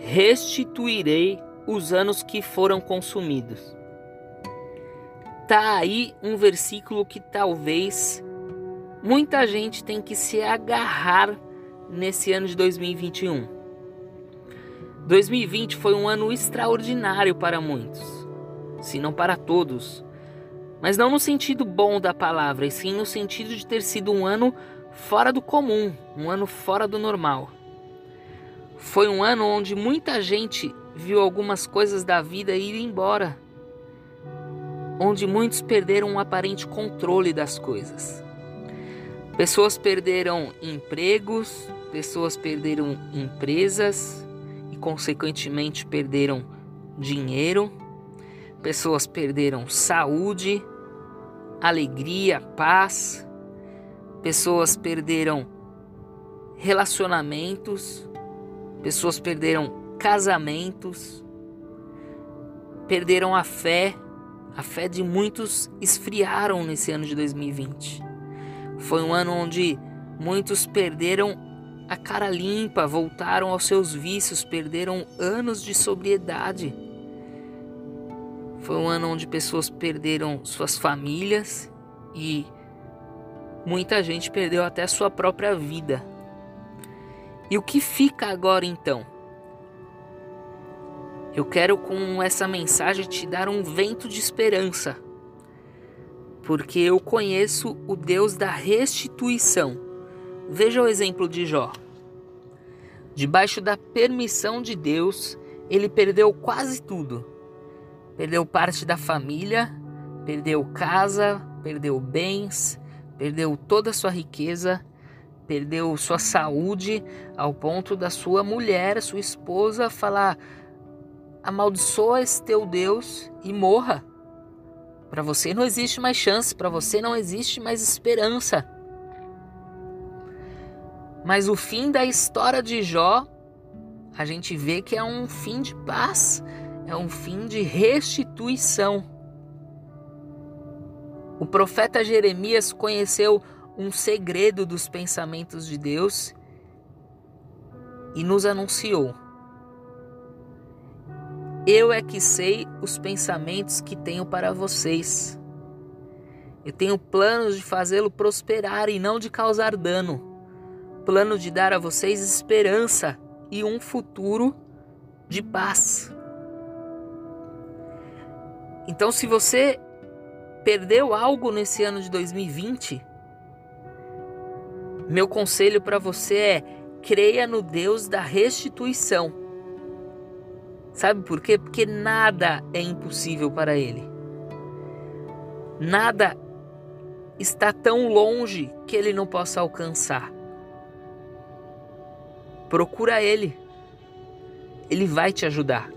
restituirei os anos que foram consumidos. Tá aí um versículo que talvez muita gente tem que se agarrar nesse ano de 2021. 2020 foi um ano extraordinário para muitos, se não para todos. Mas não no sentido bom da palavra, e sim no sentido de ter sido um ano fora do comum, um ano fora do normal. Foi um ano onde muita gente viu algumas coisas da vida ir embora, onde muitos perderam um aparente controle das coisas. Pessoas perderam empregos, pessoas perderam empresas e, consequentemente, perderam dinheiro, pessoas perderam saúde, alegria, paz, pessoas perderam relacionamentos, pessoas perderam casamentos, perderam a fé, a fé de muitos esfriaram nesse ano de 2020. Foi um ano onde muitos perderam a cara limpa, voltaram aos seus vícios, perderam anos de sobriedade. Foi um ano onde pessoas perderam suas famílias e muita gente perdeu até sua própria vida. E o que fica agora então? Eu quero com essa mensagem te dar um vento de esperança, porque eu conheço o Deus da restituição. Veja o exemplo de Jó. Debaixo da permissão de Deus, ele perdeu quase tudo. Perdeu parte da família, perdeu casa, perdeu bens, perdeu toda a sua riqueza, perdeu sua saúde ao ponto da sua mulher, sua esposa, falar: amaldiçoa esse teu Deus e morra. Para você não existe mais chance, para você não existe mais esperança. Mas o fim da história de Jó, a gente vê que é um fim de paz, é um fim de restituição. O profeta Jeremias conheceu um segredo dos pensamentos de Deus e nos anunciou: Eu é que sei os pensamentos que tenho para vocês. Eu tenho planos de fazê-lo prosperar e não de causar dano. Plano de dar a vocês esperança e um futuro de paz. Então, se você perdeu algo nesse ano de 2020, meu conselho para você é: creia no Deus da restituição. Sabe por quê? Porque nada é impossível para Ele. Nada está tão longe que Ele não possa alcançar. Procura Ele. Ele vai te ajudar.